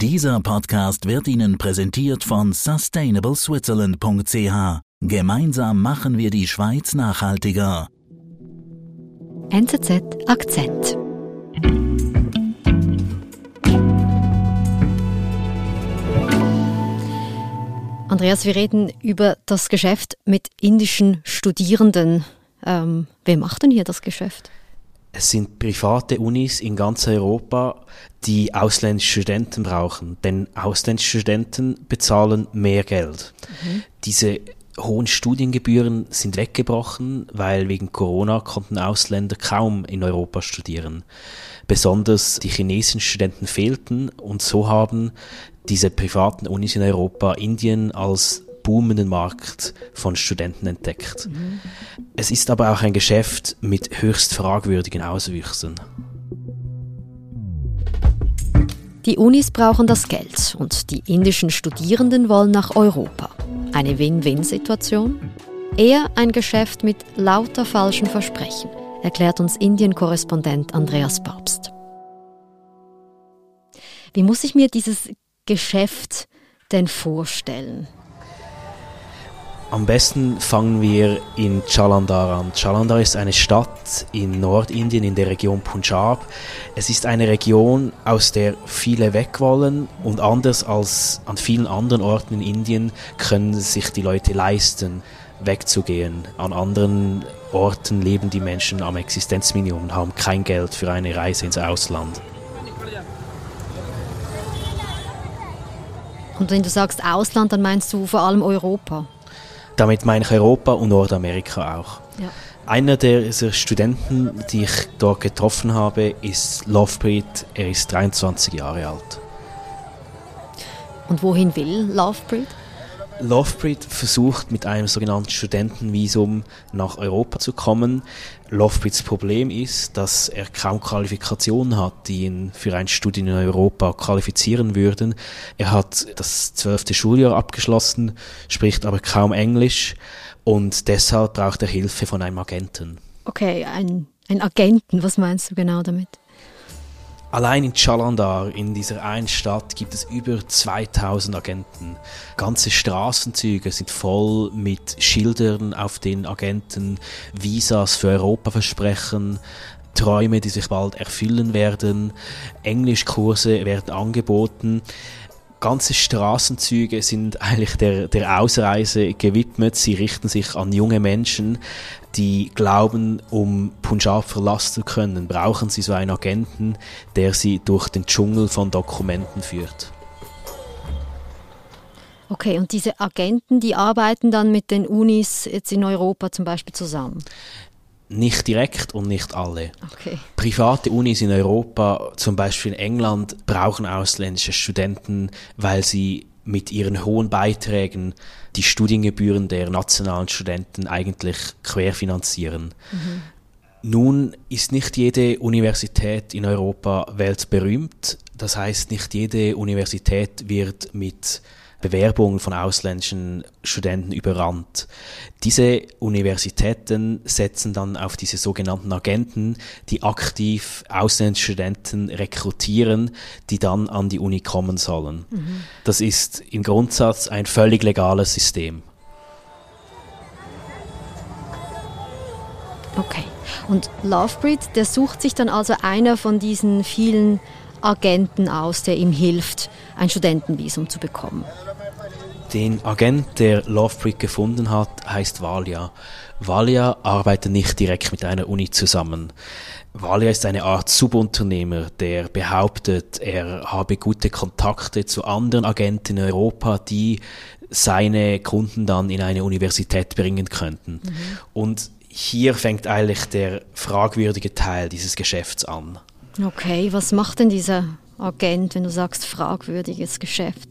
Dieser Podcast wird Ihnen präsentiert von sustainableswitzerland.ch. Gemeinsam machen wir die Schweiz nachhaltiger. NZZ Akzent. Andreas, wir reden über das Geschäft mit indischen Studierenden. Ähm, wer macht denn hier das Geschäft? Es sind private Unis in ganz Europa, die ausländische Studenten brauchen, denn ausländische Studenten bezahlen mehr Geld. Mhm. Diese hohen Studiengebühren sind weggebrochen, weil wegen Corona konnten Ausländer kaum in Europa studieren. Besonders die chinesischen Studenten fehlten und so haben diese privaten Unis in Europa Indien als boomenden Markt von Studenten entdeckt. Es ist aber auch ein Geschäft mit höchst fragwürdigen Auswüchsen. Die Unis brauchen das Geld und die indischen Studierenden wollen nach Europa. Eine Win-Win-Situation? Eher ein Geschäft mit lauter falschen Versprechen, erklärt uns Indien-Korrespondent Andreas Papst. Wie muss ich mir dieses Geschäft denn vorstellen? Am besten fangen wir in Jalandhar an. Jalandhar ist eine Stadt in Nordindien in der Region Punjab. Es ist eine Region, aus der viele weg wollen und anders als an vielen anderen Orten in Indien können sich die Leute leisten, wegzugehen. An anderen Orten leben die Menschen am Existenzminimum und haben kein Geld für eine Reise ins Ausland. Und wenn du sagst Ausland, dann meinst du vor allem Europa? Damit meine ich Europa und Nordamerika auch. Ja. Einer dieser Studenten, die ich dort getroffen habe, ist Lovepreet. Er ist 23 Jahre alt. Und wohin will Lovepreet? Lovebreed versucht mit einem sogenannten Studentenvisum nach Europa zu kommen. Lovebreeds Problem ist, dass er kaum Qualifikationen hat, die ihn für ein Studium in Europa qualifizieren würden. Er hat das zwölfte Schuljahr abgeschlossen, spricht aber kaum Englisch und deshalb braucht er Hilfe von einem Agenten. Okay, ein, ein Agenten, was meinst du genau damit? Allein in Chalandar, in dieser einen Stadt, gibt es über 2000 Agenten. Ganze Straßenzüge sind voll mit Schildern, auf den Agenten Visas für Europa versprechen, Träume, die sich bald erfüllen werden, Englischkurse werden angeboten ganze Straßenzüge sind eigentlich der, der Ausreise gewidmet. Sie richten sich an junge Menschen, die glauben, um Punjab verlassen zu können, brauchen sie so einen Agenten, der sie durch den Dschungel von Dokumenten führt. Okay, und diese Agenten, die arbeiten dann mit den Unis jetzt in Europa zum Beispiel zusammen? Nicht direkt und nicht alle. Okay. Private Unis in Europa, zum Beispiel in England, brauchen ausländische Studenten, weil sie mit ihren hohen Beiträgen die Studiengebühren der nationalen Studenten eigentlich querfinanzieren. Mhm. Nun ist nicht jede Universität in Europa weltberühmt. Das heißt, nicht jede Universität wird mit Bewerbungen von ausländischen Studenten überrannt. Diese Universitäten setzen dann auf diese sogenannten Agenten, die aktiv ausländische Studenten rekrutieren, die dann an die Uni kommen sollen. Mhm. Das ist im Grundsatz ein völlig legales System. Okay. Und Lovebreed, der sucht sich dann also einer von diesen vielen Agenten aus, der ihm hilft, ein Studentenvisum zu bekommen. Den Agent, der Lovebreed gefunden hat, heißt Valia. Valia arbeitet nicht direkt mit einer Uni zusammen. Valia ist eine Art Subunternehmer, der behauptet, er habe gute Kontakte zu anderen Agenten in Europa, die seine Kunden dann in eine Universität bringen könnten. Mhm. Und hier fängt eigentlich der fragwürdige Teil dieses Geschäfts an. Okay, was macht denn dieser Agent, wenn du sagst fragwürdiges Geschäft?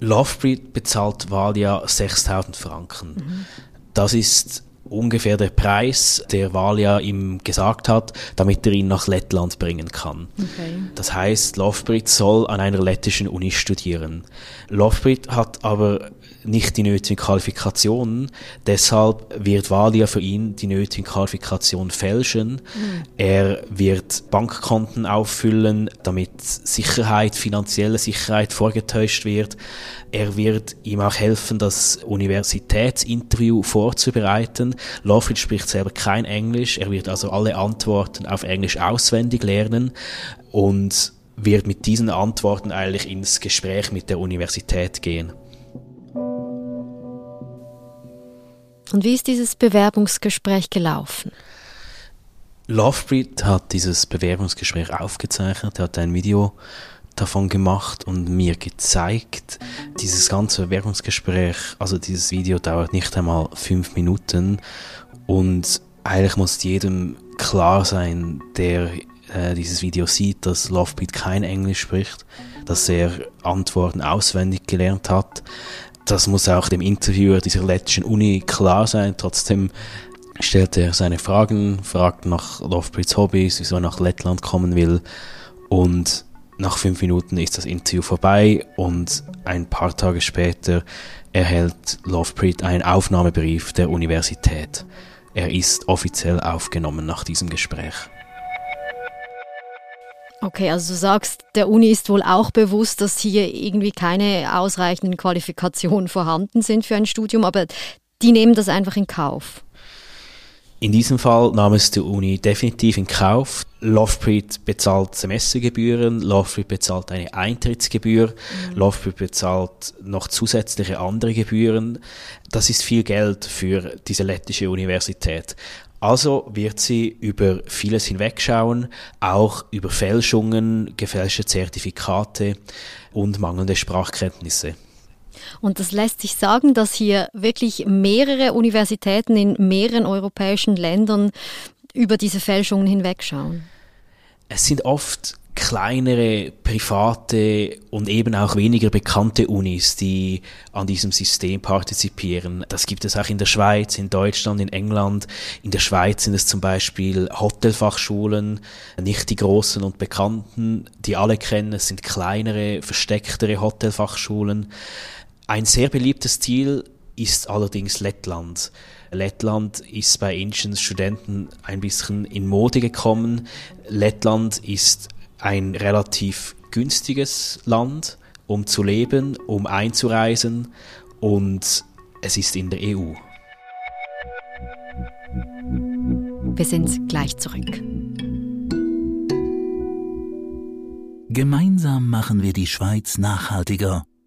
Lovebreed bezahlt Valia 6000 Franken. Mhm. Das ist ungefähr der Preis, der Valia ihm gesagt hat, damit er ihn nach Lettland bringen kann. Okay. Das heißt, Lovebrit soll an einer lettischen Uni studieren. Lovebrit hat aber nicht die nötigen Qualifikationen. Deshalb wird Valia für ihn die nötigen Qualifikationen fälschen. Mhm. Er wird Bankkonten auffüllen, damit Sicherheit, finanzielle Sicherheit vorgetäuscht wird. Er wird ihm auch helfen, das Universitätsinterview vorzubereiten. Lawford spricht selber kein Englisch. Er wird also alle Antworten auf Englisch auswendig lernen und wird mit diesen Antworten eigentlich ins Gespräch mit der Universität gehen. Und wie ist dieses Bewerbungsgespräch gelaufen? Lovebreed hat dieses Bewerbungsgespräch aufgezeichnet, er hat ein Video davon gemacht und mir gezeigt. Dieses ganze Bewerbungsgespräch, also dieses Video dauert nicht einmal fünf Minuten und eigentlich muss jedem klar sein, der äh, dieses Video sieht, dass Lovebeat kein Englisch spricht, dass er Antworten auswendig gelernt hat das muss auch dem Interviewer dieser lettischen Uni klar sein. Trotzdem stellt er seine Fragen, fragt nach Lovebreeds Hobbys, wieso er nach Lettland kommen will und nach fünf Minuten ist das Interview vorbei und ein paar Tage später erhält Lovebreed einen Aufnahmebrief der Universität. Er ist offiziell aufgenommen nach diesem Gespräch. Okay, also du sagst, der Uni ist wohl auch bewusst, dass hier irgendwie keine ausreichenden Qualifikationen vorhanden sind für ein Studium, aber die nehmen das einfach in Kauf. In diesem Fall nahm es die Uni definitiv in Kauf. Lovebreed bezahlt Semestergebühren, Lovebreed bezahlt eine Eintrittsgebühr, mhm. Lovebreed bezahlt noch zusätzliche andere Gebühren. Das ist viel Geld für diese lettische Universität. Also wird sie über vieles hinwegschauen, auch über Fälschungen, gefälschte Zertifikate und mangelnde Sprachkenntnisse. Und das lässt sich sagen, dass hier wirklich mehrere Universitäten in mehreren europäischen Ländern über diese Fälschungen hinwegschauen. Es sind oft kleinere, private und eben auch weniger bekannte Unis, die an diesem System partizipieren. Das gibt es auch in der Schweiz, in Deutschland, in England. In der Schweiz sind es zum Beispiel Hotelfachschulen, nicht die großen und bekannten, die alle kennen. Es sind kleinere, verstecktere Hotelfachschulen. Ein sehr beliebtes Ziel ist allerdings Lettland. Lettland ist bei indischen Studenten ein bisschen in Mode gekommen. Lettland ist ein relativ günstiges Land, um zu leben, um einzureisen und es ist in der EU. Wir sind gleich zurück. Gemeinsam machen wir die Schweiz nachhaltiger.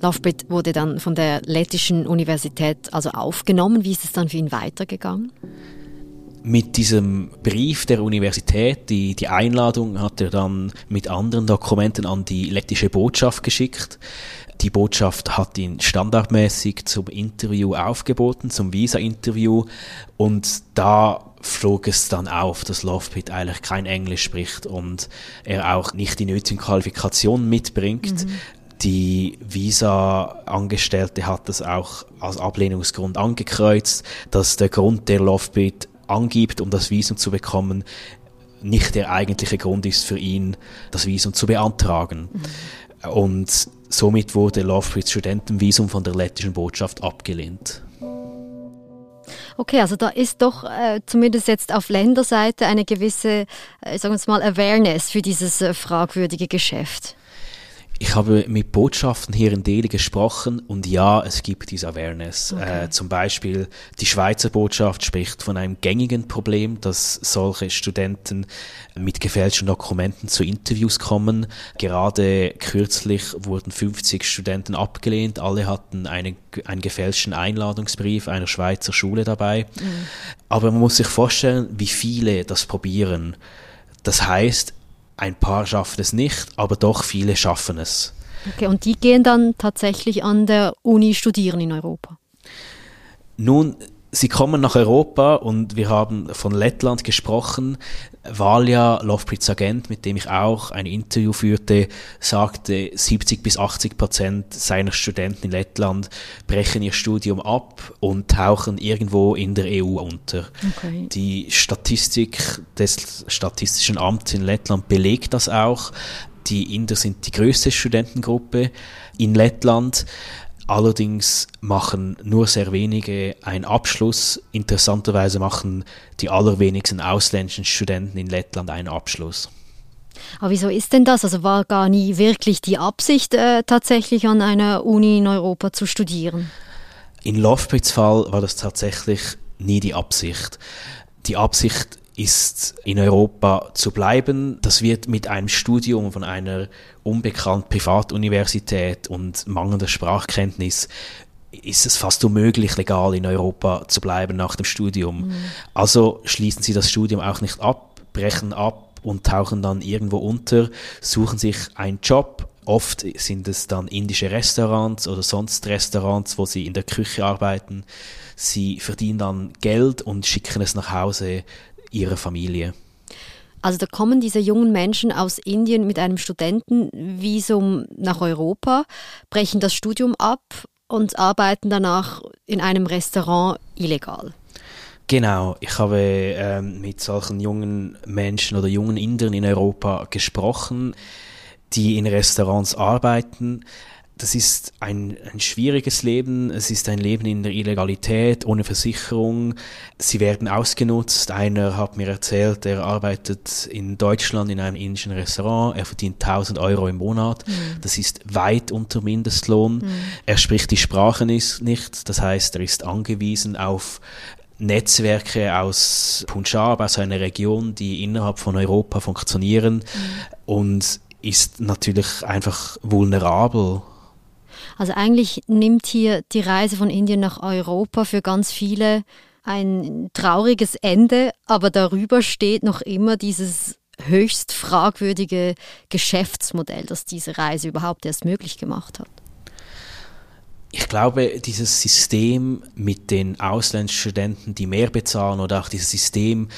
Lovebrit wurde dann von der lettischen Universität also aufgenommen. Wie ist es dann für ihn weitergegangen? mit diesem Brief der Universität, die, die Einladung hat er dann mit anderen Dokumenten an die lettische Botschaft geschickt. Die Botschaft hat ihn standardmäßig zum Interview aufgeboten, zum Visa-Interview und da flog es dann auf, dass Lovepit eigentlich kein Englisch spricht und er auch nicht die nötigen Qualifikationen mitbringt. Mhm. Die Visa-Angestellte hat das auch als Ablehnungsgrund angekreuzt, dass der Grund der Lovebit angibt, um das Visum zu bekommen, nicht der eigentliche Grund ist für ihn, das Visum zu beantragen. Mhm. Und somit wurde Lovebridge Studentenvisum von der lettischen Botschaft abgelehnt. Okay, also da ist doch äh, zumindest jetzt auf Länderseite eine gewisse, äh, sagen wir mal, Awareness für dieses äh, fragwürdige Geschäft. Ich habe mit Botschaften hier in Delhi gesprochen und ja, es gibt diese Awareness. Okay. Äh, zum Beispiel die Schweizer Botschaft spricht von einem gängigen Problem, dass solche Studenten mit gefälschten Dokumenten zu Interviews kommen. Gerade kürzlich wurden 50 Studenten abgelehnt. Alle hatten eine, einen gefälschten Einladungsbrief einer Schweizer Schule dabei. Mhm. Aber man muss sich vorstellen, wie viele das probieren. Das heißt, ein paar schaffen es nicht, aber doch viele schaffen es. Okay, und die gehen dann tatsächlich an der Uni studieren in Europa? Nun, sie kommen nach Europa und wir haben von Lettland gesprochen. Valia Lofprits Agent, mit dem ich auch ein Interview führte, sagte, 70 bis 80 Prozent seiner Studenten in Lettland brechen ihr Studium ab und tauchen irgendwo in der EU unter. Okay. Die Statistik des Statistischen Amts in Lettland belegt das auch. Die Inder sind die größte Studentengruppe in Lettland. Allerdings machen nur sehr wenige einen Abschluss. Interessanterweise machen die allerwenigsten ausländischen Studenten in Lettland einen Abschluss. Aber wieso ist denn das? Also war gar nie wirklich die Absicht, äh, tatsächlich an einer Uni in Europa zu studieren? In Lofbrits Fall war das tatsächlich nie die Absicht. Die Absicht ist, in Europa zu bleiben. Das wird mit einem Studium von einer unbekannten Privatuniversität und mangelnder Sprachkenntnis ist es fast unmöglich, legal in Europa zu bleiben nach dem Studium. Mhm. Also schließen sie das Studium auch nicht ab, brechen ab und tauchen dann irgendwo unter, suchen sich einen Job. Oft sind es dann indische Restaurants oder sonst Restaurants, wo sie in der Küche arbeiten. Sie verdienen dann Geld und schicken es nach Hause ihrer Familie. Also da kommen diese jungen Menschen aus Indien mit einem Studentenvisum nach Europa, brechen das Studium ab und arbeiten danach in einem Restaurant illegal. Genau, ich habe ähm, mit solchen jungen Menschen oder jungen Indern in Europa gesprochen, die in Restaurants arbeiten das ist ein, ein schwieriges Leben. Es ist ein Leben in der Illegalität, ohne Versicherung. Sie werden ausgenutzt. Einer hat mir erzählt, er arbeitet in Deutschland in einem indischen Restaurant. Er verdient 1000 Euro im Monat. Mhm. Das ist weit unter Mindestlohn. Mhm. Er spricht die Sprache nicht. Das heißt, er ist angewiesen auf Netzwerke aus Punjab, aus einer Region, die innerhalb von Europa funktionieren mhm. und ist natürlich einfach vulnerabel also eigentlich nimmt hier die Reise von Indien nach Europa für ganz viele ein trauriges Ende, aber darüber steht noch immer dieses höchst fragwürdige Geschäftsmodell, das diese Reise überhaupt erst möglich gemacht hat. Ich glaube, dieses System mit den ausländischen Studenten, die mehr bezahlen, oder auch dieses System,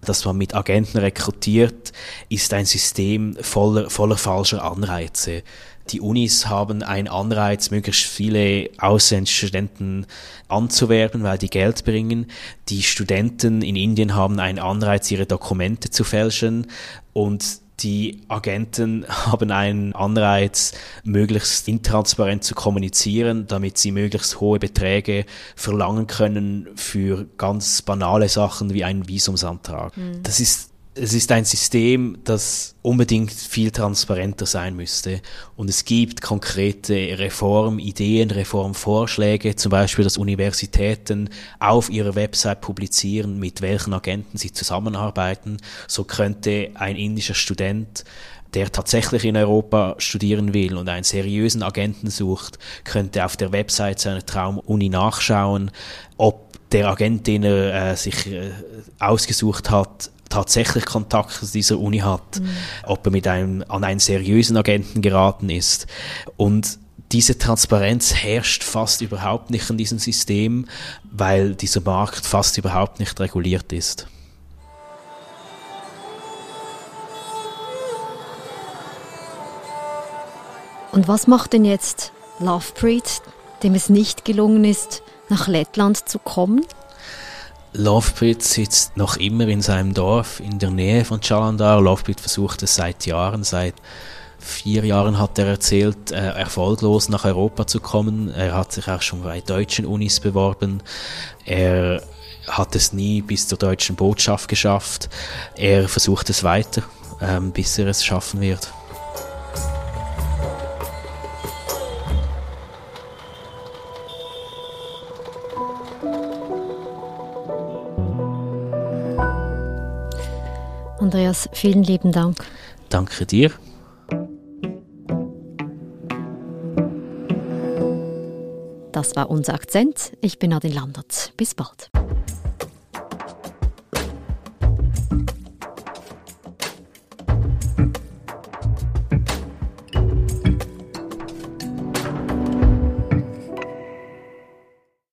das man mit Agenten rekrutiert, ist ein System voller, voller falscher Anreize die Unis haben einen Anreiz, möglichst viele ausländische Studenten anzuwerben, weil die Geld bringen. Die Studenten in Indien haben einen Anreiz, ihre Dokumente zu fälschen und die Agenten haben einen Anreiz, möglichst intransparent zu kommunizieren, damit sie möglichst hohe Beträge verlangen können für ganz banale Sachen wie einen Visumsantrag. Mhm. Das ist es ist ein System, das unbedingt viel transparenter sein müsste. Und es gibt konkrete Reformideen, Reformvorschläge, zum Beispiel, dass Universitäten auf ihrer Website publizieren, mit welchen Agenten sie zusammenarbeiten. So könnte ein indischer Student der tatsächlich in Europa studieren will und einen seriösen Agenten sucht, könnte auf der Website seiner Traumuni nachschauen, ob der Agent, den er äh, sich äh, ausgesucht hat, tatsächlich Kontakt zu dieser Uni hat, mhm. ob er mit einem, an einen seriösen Agenten geraten ist. Und diese Transparenz herrscht fast überhaupt nicht in diesem System, weil dieser Markt fast überhaupt nicht reguliert ist. Und was macht denn jetzt Lovebreed, dem es nicht gelungen ist, nach Lettland zu kommen? Lovebreed sitzt noch immer in seinem Dorf in der Nähe von Chalandar. Lovebreed versucht es seit Jahren, seit vier Jahren hat er erzählt, äh, erfolglos nach Europa zu kommen. Er hat sich auch schon bei deutschen Unis beworben. Er hat es nie bis zur deutschen Botschaft geschafft. Er versucht es weiter, ähm, bis er es schaffen wird. Andreas, vielen lieben Dank. Danke dir. Das war unser Akzent. Ich bin Nadine Landert. Bis bald.